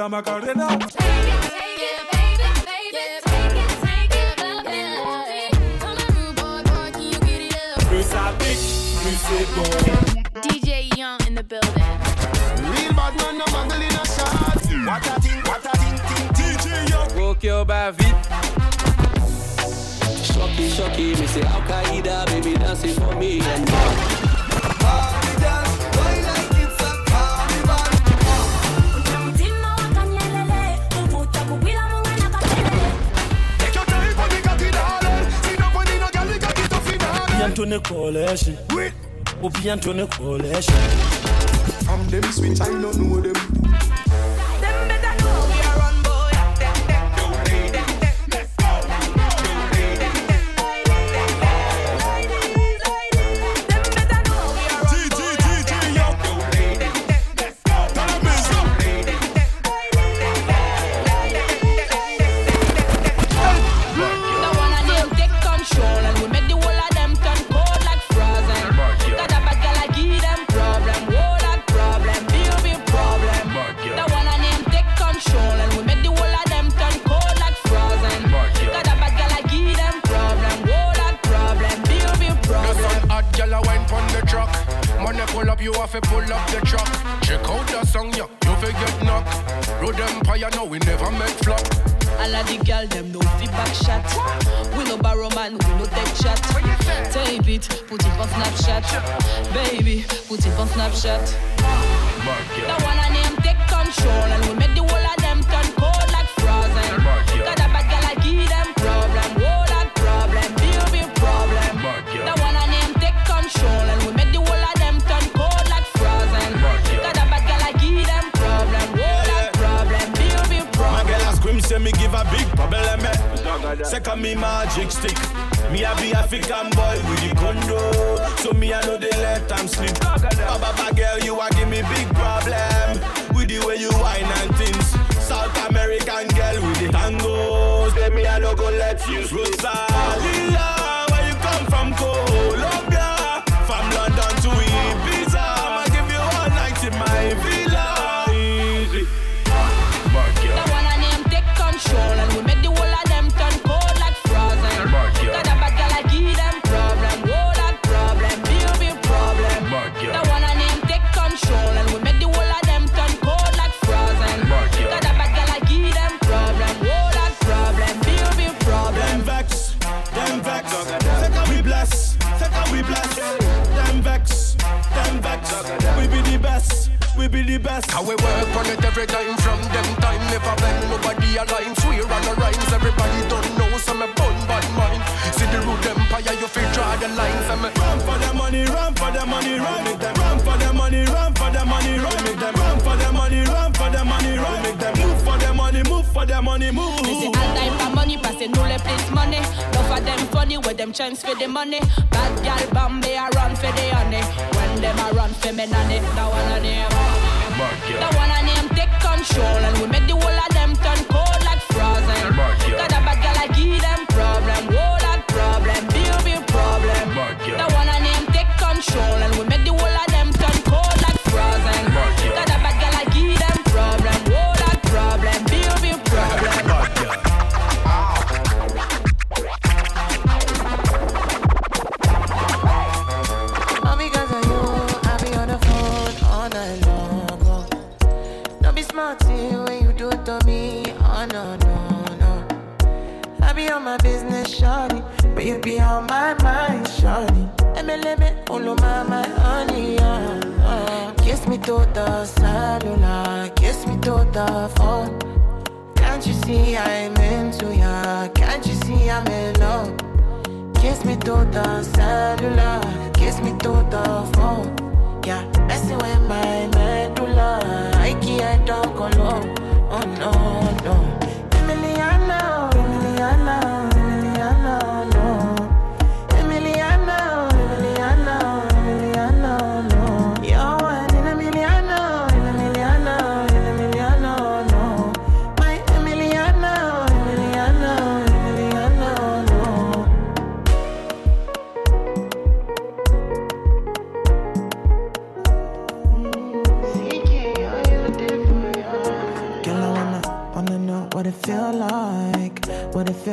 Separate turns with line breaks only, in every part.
homme pour la macarena. Plus ça pique, plus c'est bon.
DJ Young in the building.
Real bad man, no muggle in a shot What a thing, what a thing, thing,
DJ Young.
Rock your bad vite. Shocky, shocky, me say Al Qaeda, baby dancing for me and
Ne collège. Ou bientôt ne collège.
From them switch, I don't know them.
The
truck. Money pull up, you have to pull up the truck. Check out the song, yeah, you fi get knock. Road Empire, no, we never make flop.
All of the girl them no feedback shot. We no borrow man, we no take shot. Tape it, put it on Snapchat. Baby, put it on Snapchat. The one and them take control and we make
Second me magic stick. Me a be African boy with the condo So me I know they let them sleep Baba girl you a give me big problem. With the way you whine and things. South American girl with the tangos Say me I no go let you sleep
funny, with them chance for the money. Bad gal Bombay a run for the honey. When them a run for me nanny, the one of them. The one of them take control and we make the whole of them turn cold
my business, shawty, but you be on my mind, shawty. MLM, all of my my honey, uh, uh. Kiss me to the cellular, kiss me to the phone. Can't you see I'm into ya? Can't you see I'm in love? Kiss me to the cellular, kiss me to the phone. Yeah, messing with my medulla. I can't talk alone. Oh no,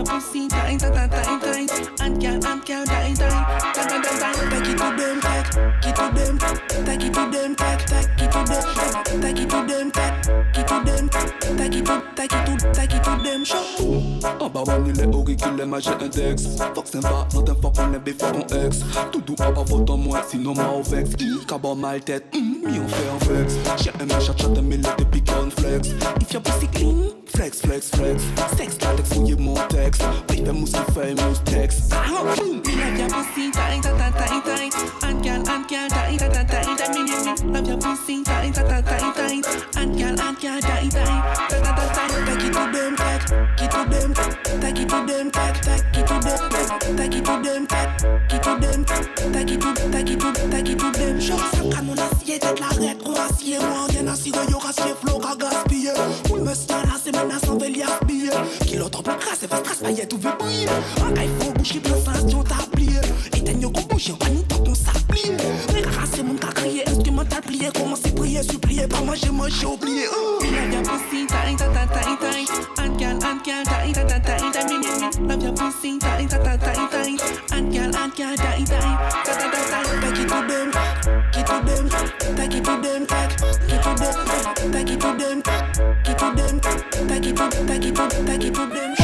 your pussy tight, tight, tight, tight, and girl, and girl, die, die, die, die, die. Take it to them, take, it to them, take it to them, take, take it to them, take it take it to, take it to, take it to them, show.
Ah bah ouais, il est auriculaire, mais j'ai un texte Fuck sympa, not un fuck on est before ton ex Tout doux, ah bah vote en moi, sinon moi au vex cabot mal tête, mi on fait un flex J'ai aimé chat chat, mais l'été piqué on flex. If your pussy clean, flex, flex, flex. Sex, latex, fouillez mon texte Oui, fais mousse qui fait mousse texte Ah, hum.
Love your pussy tight, tight, tight, tight, and girl, and girl, tight, tight, tight, tight, me, me, me. Love your pussy and girl, and girl. Take it to them, take it to them, take it to them, take, take it to them, take it to them, take it to them, take it to, take it to, take it to them. Ah, plein sensation, t'as s'applier. Mais c'est mon cas crié, instrumental plié, commencer prier, supplier, pas moi, j'ai j'ai oublié. Love your pussy tight, tight, tight, tight, and girl, and girl, tight, tight, tight, tight. Love your pussy tight, tight, tight, tight, and girl, and girl, tight, tight, tight, tight. Take it to them, it to them, take it to them, take it to them, take it to them, take it to them, take it to, take it to, take it to them.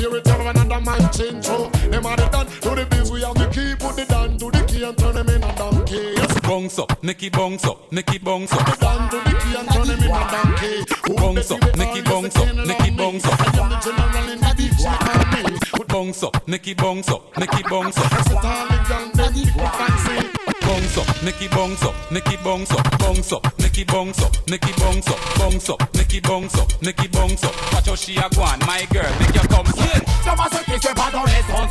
Rocks disappear it have another man change. So them are the done to the biz. We have the key, put the down to the key and turn them in a donkey. Yes,
Bounce up, make it bounce up, make it bounce
the
up.
down to the key and turn them in a donkey. Who
Bounce up,
you the
make it bounce
the
up,
king
make it bounce up.
I am the general in the dictionary.
Bounce up, make it bounce up, make it bounce up.
Starling down there, fancy.
Bounce up, make it bounce up, make it bounce up, bounce up, make it bounce up, make it bounce up, bounce up, make it bounce up, make it bounce up. Watch how she a go on, my girl, make your come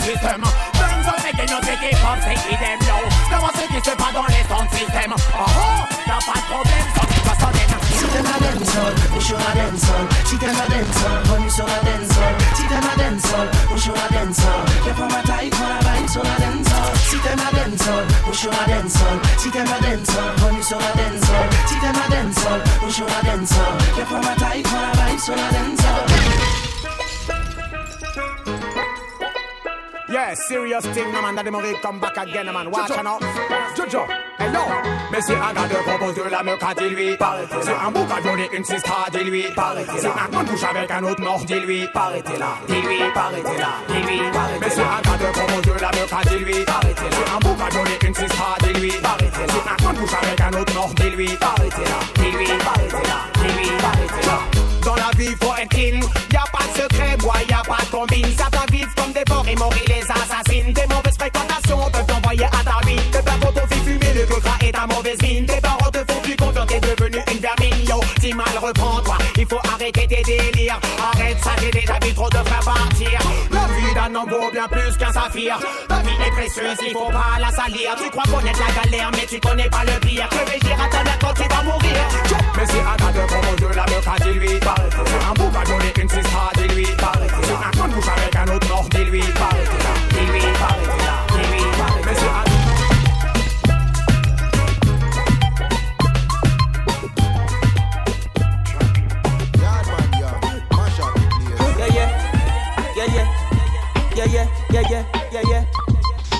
system Burns up making us make it pop, say it them low Savoir ce qui se passe dans les sound system Oh oh, y'a pas de problème, n'est pas ça
Si t'aimes la on sur dancehall. Si t'aimes la dancehall, on sur la dancehall. Si t'aimes la dancehall, on sur dancehall. Viens prendre ma taille, prends la vibe sur la dancehall. Si t'aimes la dancehall, on sur dancehall. Dancehall, dancehall. Dancehall, on dancehall. Prends dancehall.
Yeah, serious thing, no man, that the movie come back again, man. Watch out. Jojo. Mais si un gars te propose de la meuf dis-lui, si un bouc a violé une sista, dis-lui, si un con couche avec un autre mort, dis-lui, là, dis-lui, là, dis-lui, mais si un gars te propose de la meuf si un bouc a violé une sista, dis-lui, si un con couche avec un autre mort, dis-lui, là, dis-lui, là, dis-lui, là. Dans la vie, faut être clean. Y'a pas de secret, boy, y'a pas de combine. Certains vivent comme des porcs et mourir les assassines. Des mauvaises fréquentations peuvent t'envoyer à ta vie. Tes pères vont t'offrir fumer le coca et ta mauvaise mine. Tes parents te font plus confiance, t'es devenu une vermine. Yo, si mal reprends-toi, il faut arrêter tes délires. Arrête ça, j'ai déjà vu trop de frères partir. D'un homme vaut bien plus qu'un saphir. Ta vie est précieuse, il faut pas la salir. Tu crois connaître la galère, mais tu connais pas le pire. Que vais-je dire à ta mère quand tu vas mourir? Mais si gars de propose de la meuf, dis-lui. Un bouc a donné une sista, dis-lui. Si un con couche avec un autre mort, dis-lui. Dis-lui, dis-lui,
yeah, yeah, yeah, yeah.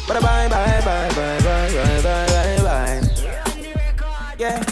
But bye, bye, bye, bye, bye, bye, bye, bye, bye. Yeah.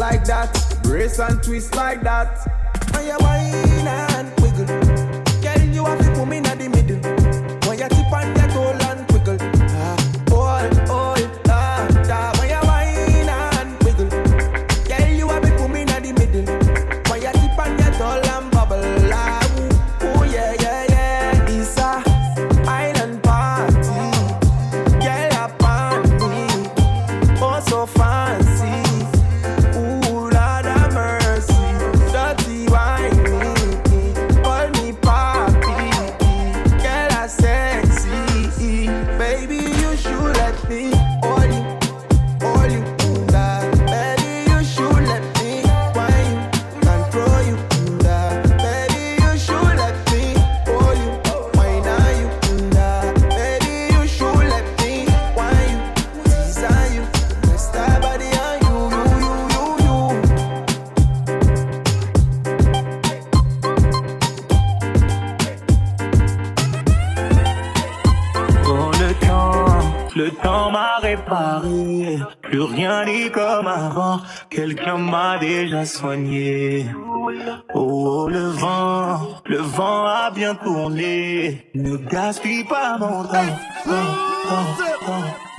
like that. Brace and twist like that. And you whine and soigné. Oh,
oh, le vent, le vent a bien tourné. Ne gaspille pas mon temps.
Oh, oh,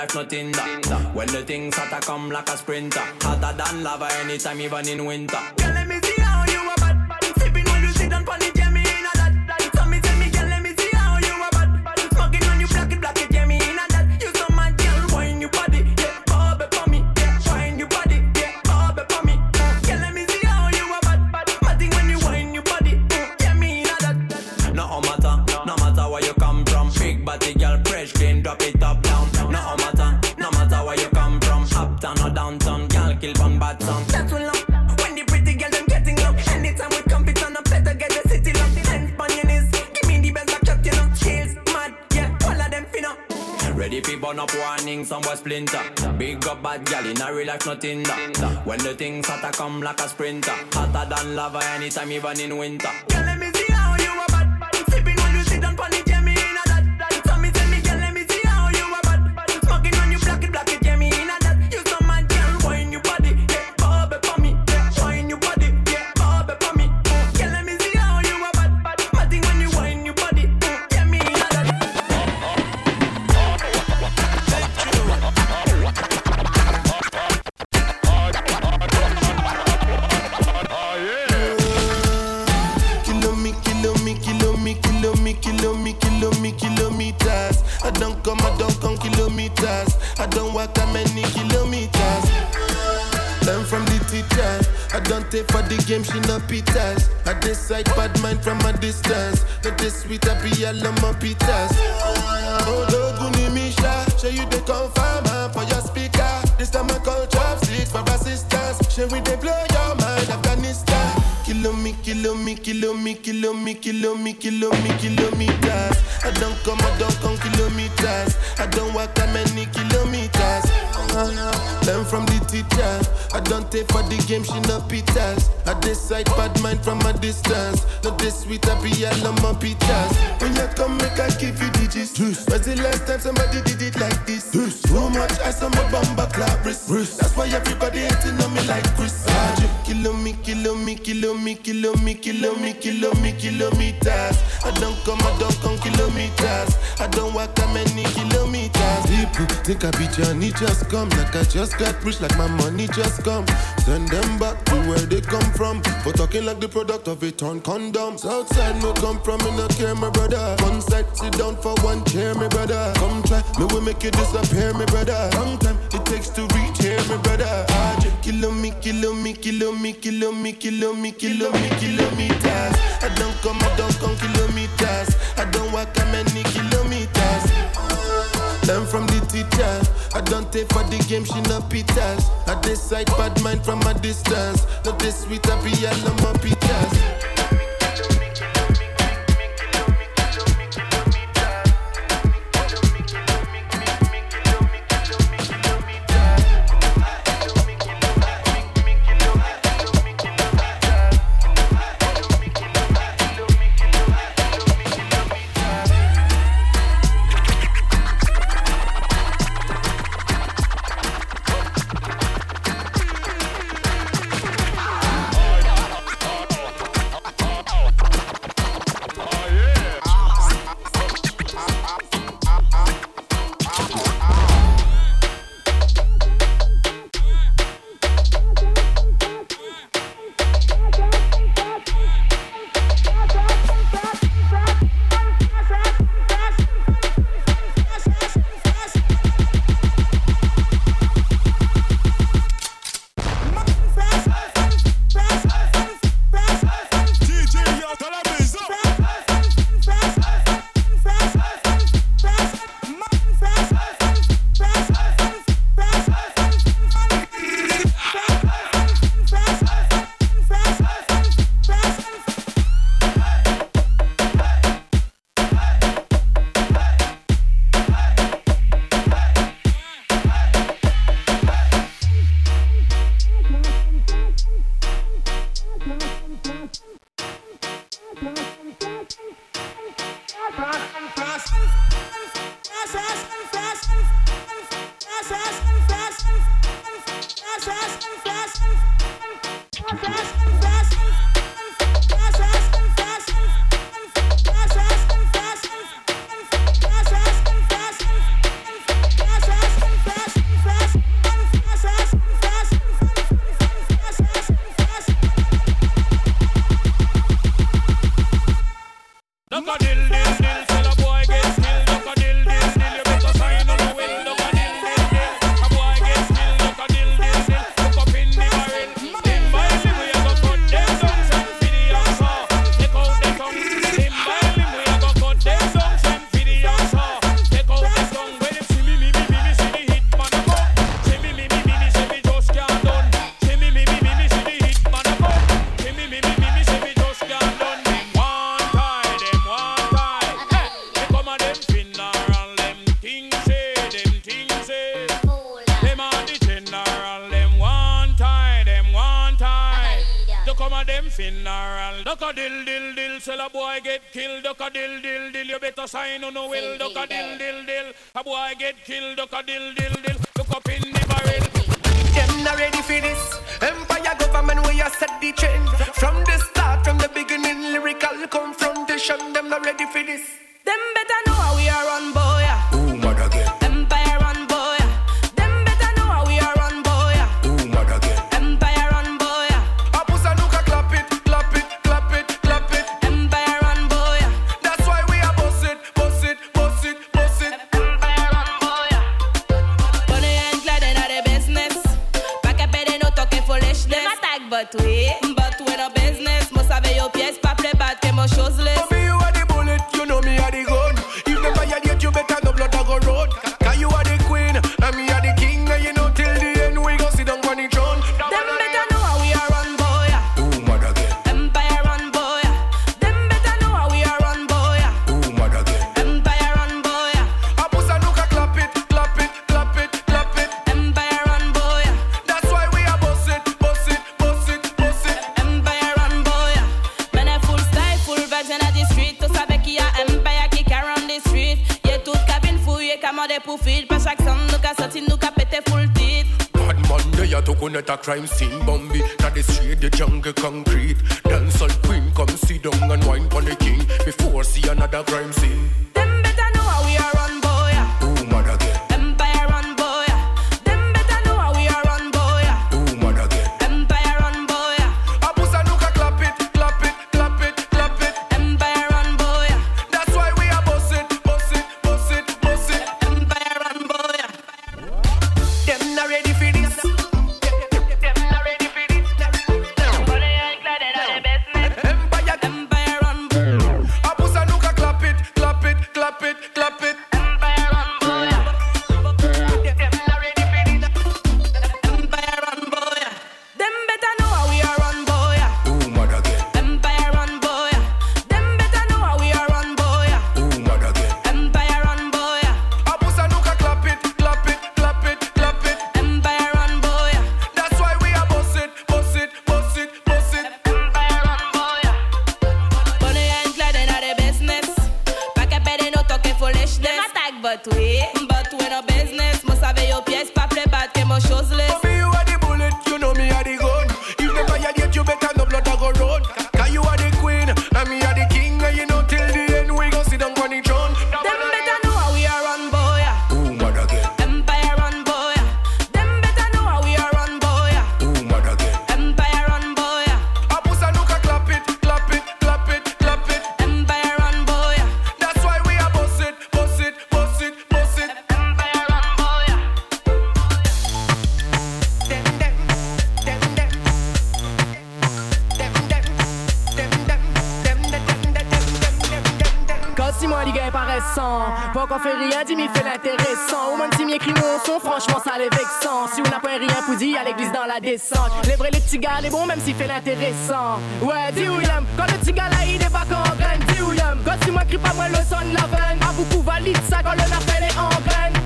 life nothing that. When the things hotter come like a sprinter, hotter than lava anytime, even in winter. life nothing that. When the things hotter come like a sprinter, hotter than lava anytime, even in winter.
I don't walk that many kilometers. Learn from the teacher. I don't take for
the game, she no pitas. I decide bad mind from a distance. Let this sweet happy, I love my pitas. Oh, Doguni Misha, show you the confirm uh, for your speaker. This time I call drop six for assistance. Show we they blow your mind, Afghanistan. Kilo me, kilo me, kilo me, kilo me, kilo me, kilo me, kilometers. I don't come, I don't come kilometers. I don't walk that many kilometers. Uh-huh. Learn from the teacher. I don't take for the game, she no pitas. I decide bad mind from a distance. Not this sweet, I be all on my pitas. When you come, make I give you digits. When's the last time somebody did it like this? Too much ice on my bumper clap wrist. That's why everybody hating on me like Chris. Kilo me, kilo me, kilo me, kilo me, kilo me, kilo me, kilometers. I don't come, I don't come kilometers. I don't walk that many kilometers. People think I be Johnny just come like I just got rich, like my money just come. Send them back to where they come from. For talking like the product of a torn condom. Southside no come from, me no care, my brother. One side, sit down for one chair, my brother. Come try, me will make you disappear, my brother. Me, kilo me, kilo me, kilo me, kilo me, kilometers. I don't come, I don't come kilometers. I don't walk that many kilometers. Learn from the teacher. I don't take for the game, she no pitas. I decide bad mind from a distance. Not this sweet, I be all on my pitas.
batwe Mbatwe nan biznes Mwen save yo
pyes pa ple bat ke mwen chosles crime scene Bambi, not the street, the jungle concrete
les paraissant Pas qu'on fait rien, dis m'y fait l'intéressant. Au moins si m'y écrit mon son, franchement ça les vexant. Si on n'a pas rien pour dire à l'église dans la descente. Les vrais les petits gars, les bons même s'il fait l'intéressant. Ouais, dis William, quand le petit gars là il débarque en graine Dis William, quand moi crie pas moi le son de la veine. A beaucoup valide ça quand le appel est en graine.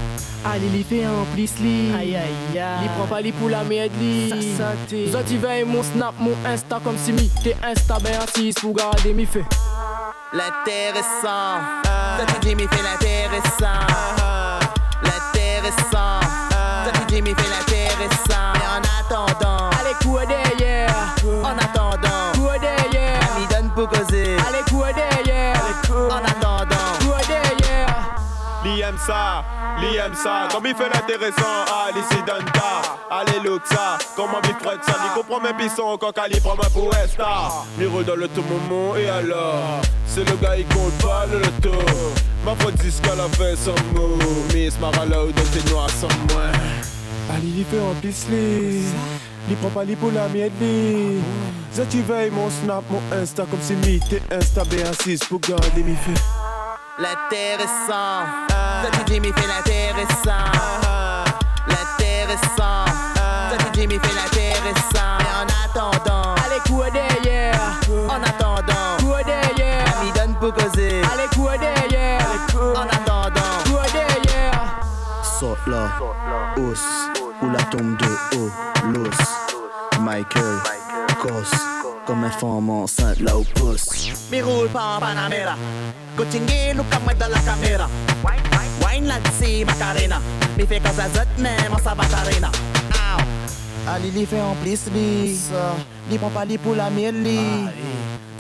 Allez, li fait un plis li Aïe aïe aïe. Li prend pas li pour la merde li Ça santé Zoti veille mon snap, mon insta comme si mi T'es insta ben assis pour garder mi fait
L'intéressant. Ça tu dis, m'y fait l'intéressant. L'intéressant. Ça tu dis, m'y fait l'intéressant. Mais en attendant,
Allez, coup derrière
en
aime ça, li aime ça. Comme il fait l'intéressant, allez, c'est Danta. Allez, look ça. Comment il frotte ça? Il comprend mes pissons quand il prend ma pour star. Il roule dans le tout moment et alors? C'est le gars, il compte pas le loto. Ma faute dit qu'elle a fait son mot. Miss Marala ou dans tes noirs sans moi. Allez, il fait un pis-li. Il prend pas pour la mienne veilles mon snap, mon insta comme si mi t'es insta B6 pour garder mes faits.
l'intéressant. Ça tu dis, m'y fait l'intéressant. L'intéressant. Ça tu dis, m'y fait l'intéressant. Mais en attendant,
Allez, coup derrière
en attendant,
Coup derrière
m'y donne pour causer.
Allez, coup derrière
En attendant,
Coup derrière
Sort là, ou la tombe de haut, l'os. Michael, Cos, comme un femme enceinte là au poste.
mi roule pas en Panamera. Coaching look comme dans la caméra. Wine là c'est Macarena. Mi fait cause à zot même en sabatarena. Ow.
Allez, li fait en plus li. Li prend pas li pour la mienne li.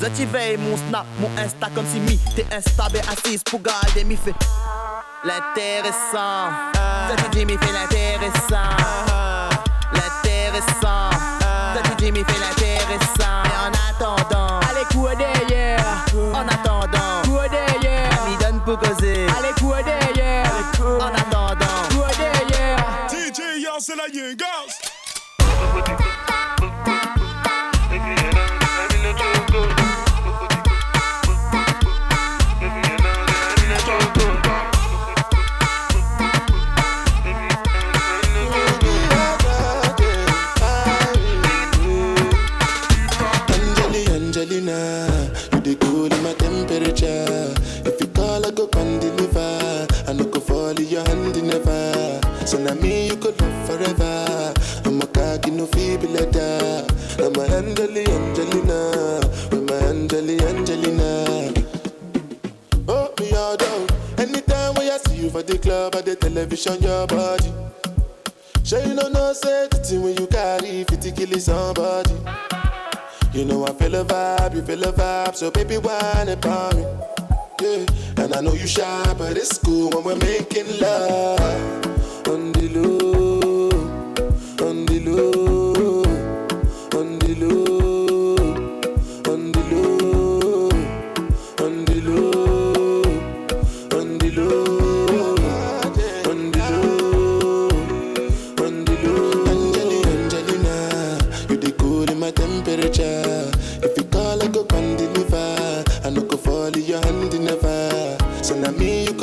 Zot tu veilles mon snap, mon insta comme si mi t'es insta B assise pour garder mi fait. L'intéressant. Ça tu dis mi fait l'intéressant. L'intéressant. Ça tu dis mi fait l'intéressant.
DJ, y'all,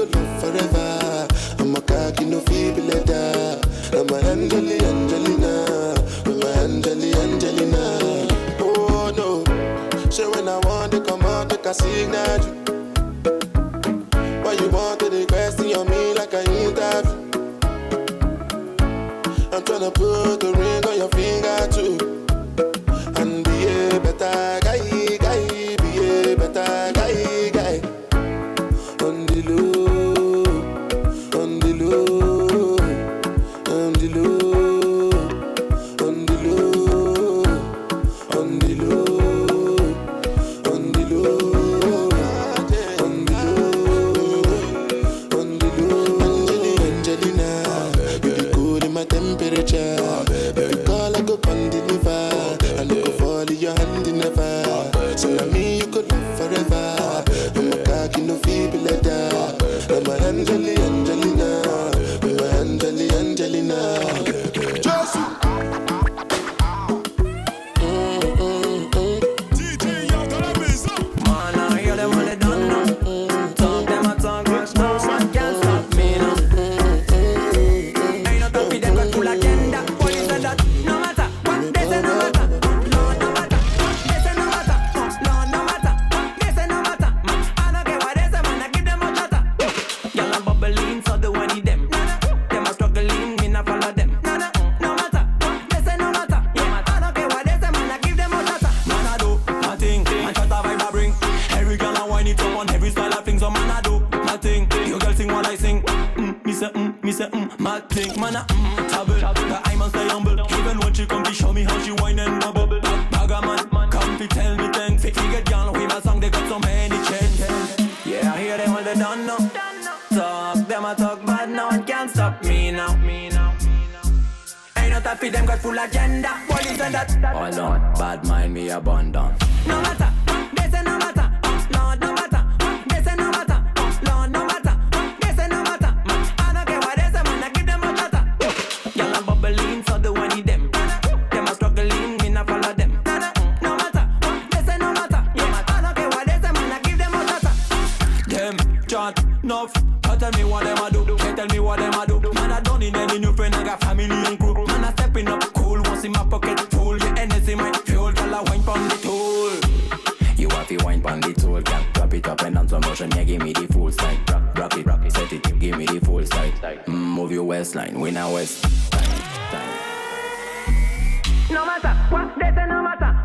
go love forever. I'm a cocky, no feeble letter. I'm a Angeli, Angelina.
I'm a Angeli, Angelina. Oh no. So when I want to come out, make a signal.
enough. But tell me what them I do. Can't tell me what them I do. Man, I don't need any new friend. I got family and crew. Man, I stepping up cool. Once in my pocket full. Your energy my fuel. Girl, I wine pon the tool. You have to wine pon the tool, girl. Drop it up and on some motion. Yeah, give me the full side. Rock, rock it, rock it. Set it, give me the full side. Mm, move your waistline, winner west. Time, time. No matter what they say, no matter.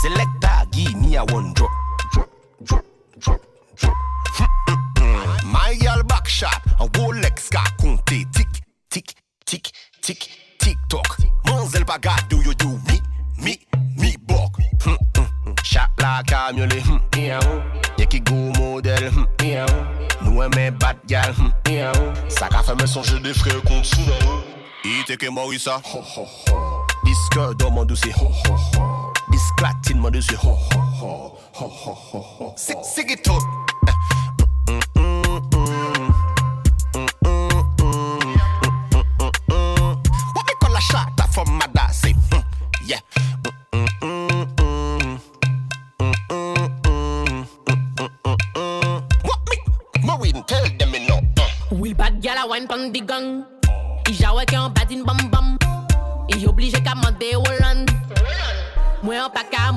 Selector, give a one drop. Drop, drop, drop, drop. My girl back shot, a Rolex ka. Tic, tic, tic, tic, tic toc. Manzel pas do you do me, me, me bok? Shot like a mule, qui oh. go modèle. Oh. Nous aimons bad gal. Ça qu'a fait me songer des frères contre Il était que oh. Maurissa. Disque d'homme en douce. this clatting, man, they say ho ho ho ho ho ho ho. Sing, it out.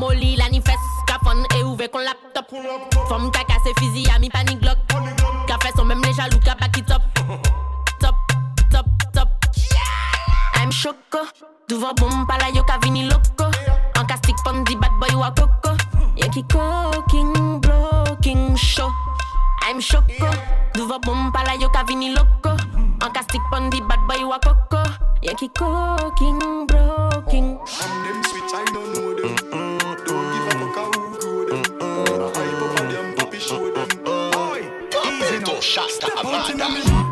Moli lanifes, ka fon e ouve kon laptop. Fom ka kase fizi a mi panik glok Ka fes son mem le jalou ka baki top. Top, top, top. I'm choko Duvan bom pala yo ka vini loko. An ka stik pon di bad boy wakoko Ye ki koking, blocking, show. I'm choko Duvan bom pala yo ka vini loko. An ka stik pon di bad boy wakoko Ye ki koking, blocking
easy now. Step out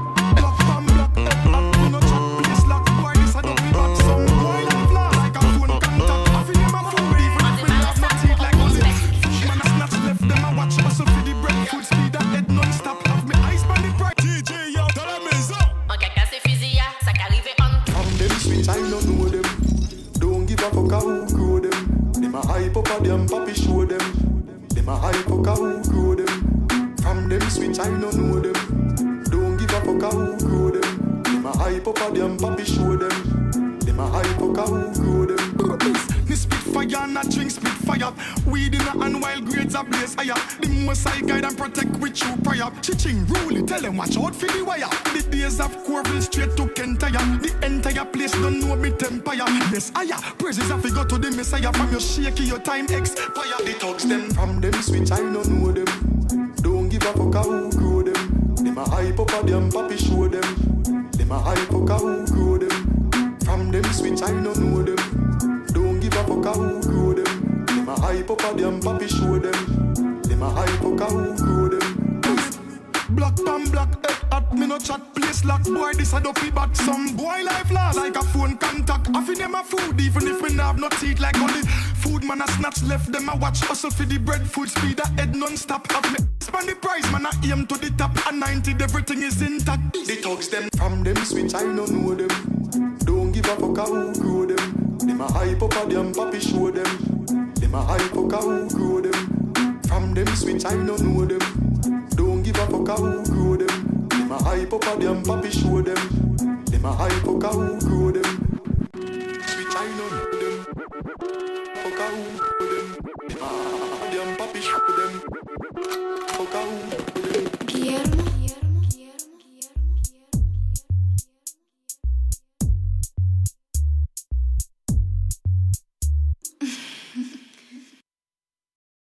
hype them, papi show them. Them a hype a who grow them. Me spit fire I drink spit fire. Weed in a hand while grades are blaze higher. The most I guide and protect with true prayer. Chiching rule, tell them watch out for the wire. The days of Corville straight to Kentire. The entire place don't know me empire. Yes, higher. Praises have go to the Messiah. From your shaky, your time expire. The thugs them from them switch, I don't know them. Don't give a fuck how who grow them. Them a hype up a them, papi show them. Them a hype up a who grow them. From them switch, I don't know them. Don't give a fuck who grow them. Them a hype up a them, papi show them. Them a hype up a who grow them. Black pan black head at me no chat place lock boy this a dopey bat some boy life last like a phone contact I feel them a food even if me have no teeth like only food man a snatch left them a watch hustle for the bread food speed a head non-stop have me span the price man a aim to the top a 90 everything is intact the thugs them from them switch I don't know them don't give a fuck how who grow them them a hype up a them papi show them them a hype up a who grow them from them switch I don't know them don't give a fuck how who grow them. Them a hype up a them, papi show them. Them a hype up a who grow them. Switch I don't know them. Fuck grow them. A show them. Guillermo.